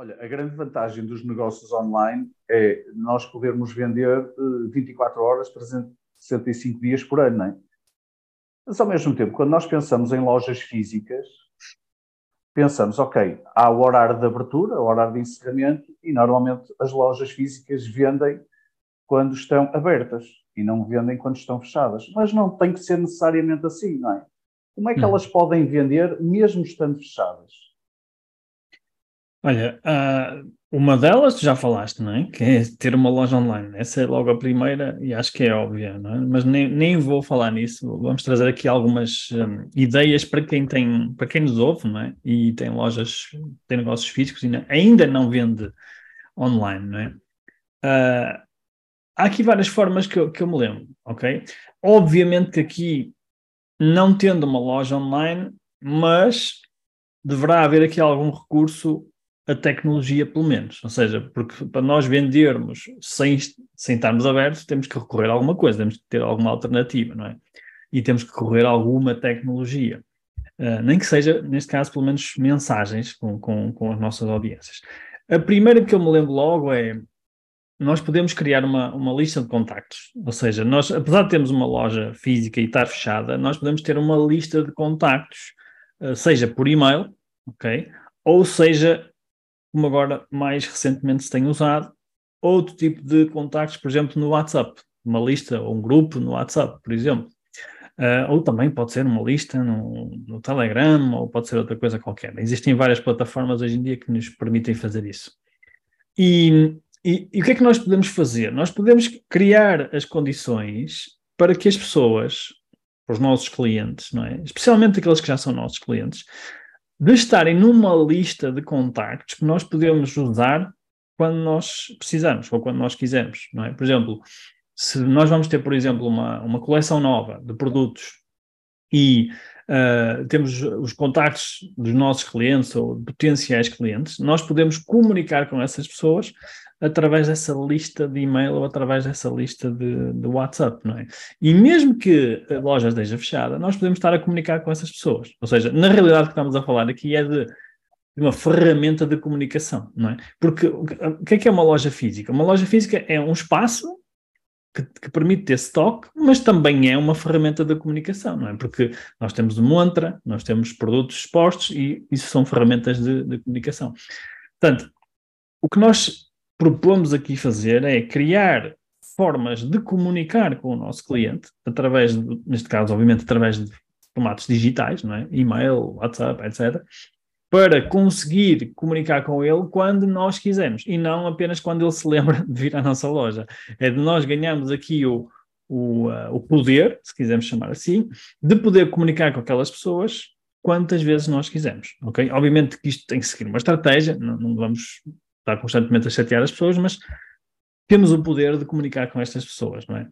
Olha, a grande vantagem dos negócios online é nós podermos vender 24 horas, 365 dias por ano, não é? Mas ao mesmo tempo, quando nós pensamos em lojas físicas, pensamos, ok, há o horário de abertura, o horário de encerramento, e normalmente as lojas físicas vendem quando estão abertas e não vendem quando estão fechadas. Mas não tem que ser necessariamente assim, não é? Como é que hum. elas podem vender mesmo estando fechadas? Olha, uh, uma delas tu já falaste, não é? Que é ter uma loja online. Essa é logo a primeira e acho que é óbvia, não é? Mas nem, nem vou falar nisso. Vamos trazer aqui algumas um, ideias para quem tem, para quem nos ouve, não é? E tem lojas, tem negócios físicos e ainda não vende online, não é? Uh, há aqui várias formas que eu, que eu me lembro, ok? Obviamente que aqui, não tendo uma loja online, mas deverá haver aqui algum recurso a tecnologia, pelo menos. Ou seja, porque para nós vendermos sem, sem estarmos abertos, temos que recorrer a alguma coisa, temos que ter alguma alternativa, não é? E temos que recorrer a alguma tecnologia. Uh, nem que seja, neste caso, pelo menos mensagens com, com, com as nossas audiências. A primeira que eu me lembro logo é nós podemos criar uma, uma lista de contactos. Ou seja, nós, apesar de termos uma loja física e estar fechada, nós podemos ter uma lista de contactos, uh, seja por e-mail, ok? Ou seja como agora mais recentemente se tem usado, outro tipo de contactos, por exemplo, no WhatsApp, uma lista ou um grupo no WhatsApp, por exemplo. Uh, ou também pode ser uma lista no, no, Telegram, ou pode ser outra coisa qualquer. Existem várias plataformas hoje em dia que nos permitem fazer isso. E, e, e o que é que nós podemos fazer? Nós podemos criar as condições para que as pessoas, os nossos clientes, não é? especialmente aqueles que já são nossos clientes, de estarem numa lista de contactos que nós podemos usar quando nós precisamos ou quando nós quisermos, não é? Por exemplo, se nós vamos ter, por exemplo, uma, uma coleção nova de produtos e uh, temos os contactos dos nossos clientes ou potenciais clientes, nós podemos comunicar com essas pessoas através dessa lista de e-mail ou através dessa lista de, de, WhatsApp, não é? E mesmo que a loja esteja fechada, nós podemos estar a comunicar com essas pessoas. Ou seja, na realidade o que estamos a falar aqui é de uma ferramenta de comunicação, não é? Porque o que é que é uma loja física? Uma loja física é um espaço que, que, permite ter stock, mas também é uma ferramenta de comunicação, não é? Porque nós temos uma montra, nós temos produtos expostos e isso são ferramentas de, de comunicação. Portanto, o que nós propomos aqui fazer é criar formas de comunicar com o nosso cliente, através, de, neste caso, obviamente, através de formatos digitais, não é? e-mail, WhatsApp, etc., para conseguir comunicar com ele quando nós quisermos e não apenas quando ele se lembra de vir à nossa loja. É de nós ganharmos aqui o, o, uh, o poder, se quisermos chamar assim, de poder comunicar com aquelas pessoas quantas vezes nós quisermos, ok? Obviamente que isto tem que seguir uma estratégia, não, não vamos estar constantemente a chatear as pessoas, mas temos o poder de comunicar com estas pessoas, não é?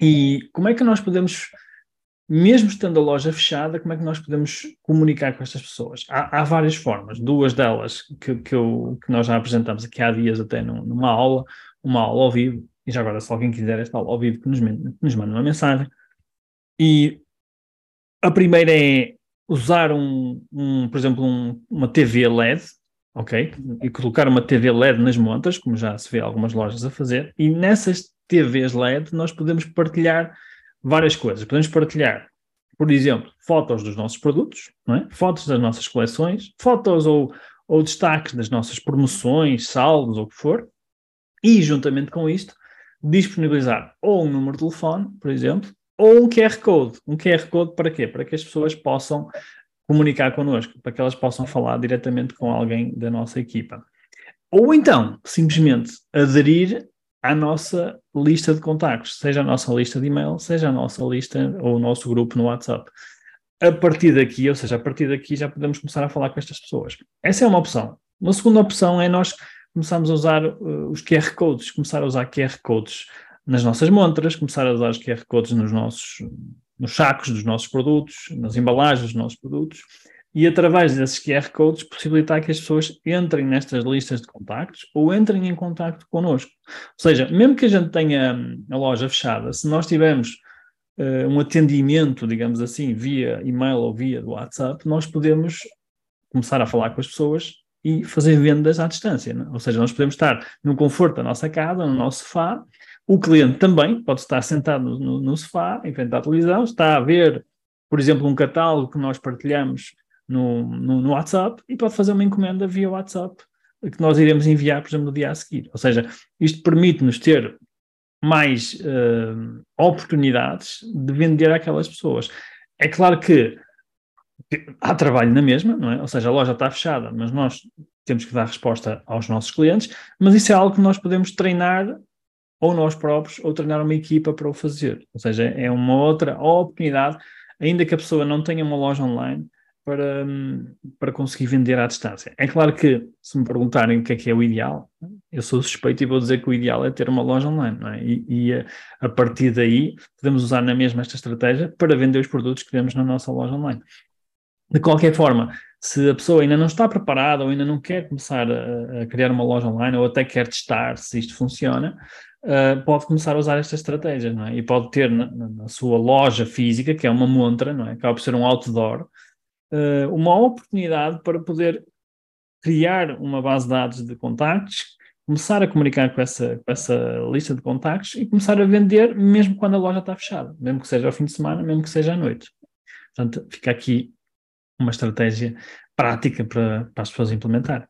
E como é que nós podemos, mesmo estando a loja fechada, como é que nós podemos comunicar com estas pessoas? Há, há várias formas, duas delas que, que, eu, que, nós já apresentamos aqui há dias até numa aula, uma aula ao vivo, e já agora se alguém quiser esta aula ao vivo que nos, nos manda uma mensagem. E a primeira é usar um, um por exemplo, um, uma TV LED, ok? E colocar uma TV LED nas montas, como já se vê algumas lojas a fazer, e nessas TVs LED nós podemos partilhar várias coisas. Podemos partilhar, por exemplo, fotos dos nossos produtos, é? fotos das nossas coleções, fotos ou, ou destaques das nossas promoções, saldos ou o que for, e juntamente com isto, disponibilizar ou um número de telefone, por exemplo, ou um QR Code. Um QR Code para quê? Para que as pessoas possam comunicar connosco, para que elas possam falar diretamente com alguém da nossa equipa. Ou então, simplesmente aderir à nossa lista de contactos, seja a nossa lista de e-mail, seja a nossa lista ou o nosso grupo no WhatsApp. A partir daqui, ou seja, a partir daqui já podemos começar a falar com estas pessoas. Essa é uma opção. Uma segunda opção é nós começarmos a usar uh, os QR codes, começar a usar QR codes nas nossas montras, começar a usar os QR Codes nos nossos nos sacos dos nossos produtos, nas embalagens dos nossos produtos, e através desses QR Codes possibilitar que as pessoas entrem nestas listas de contactos ou entrem em contacto connosco. Ou seja, mesmo que a gente tenha hum, a loja fechada, se nós tivermos uh, um atendimento, digamos assim, via e-mail ou via WhatsApp, nós podemos começar a falar com as pessoas e fazer vendas à distância. Né? Ou seja, nós podemos estar no conforto da nossa casa, no nosso sofá, o cliente também pode estar sentado no, no sofá, em frente à televisão, está a ver, por exemplo, um catálogo que nós partilhamos no, no, no, WhatsApp e pode fazer uma encomenda via WhatsApp que nós iremos enviar, por exemplo, no dia a seguir. Ou seja, isto permite-nos ter mais uh, oportunidades de vender àquelas pessoas. É claro que há trabalho na mesma, não é? Ou seja, a loja está fechada, mas nós temos que dar resposta aos nossos clientes, mas isso é algo que nós podemos treinar ou nós próprios, ou treinar uma equipa para o fazer. Ou seja, é uma outra oportunidade, ainda que a pessoa não tenha uma loja online, para, para conseguir vender à distância. É claro que, se me perguntarem o que é que é o ideal, eu sou suspeito e vou dizer que o ideal é ter uma loja online, é? E, e a, a, partir daí podemos usar na mesma esta estratégia para vender os produtos que temos na nossa loja online. De qualquer forma, se a pessoa ainda não está preparada ou ainda não quer começar a, a criar uma loja online ou até quer testar se isto funciona, uh, pode começar a usar esta estratégia, não é? E pode ter na, na, sua loja física, que é uma montra, não é? Acaba por ser um outdoor, uh, uma oportunidade para poder criar uma base de dados de contactos, começar a comunicar com essa, com essa lista de contactos e começar a vender mesmo quando a loja está fechada, mesmo que seja ao fim de semana, mesmo que seja à noite. Portanto, fica aqui uma estratégia prática para, para as pessoas implementar.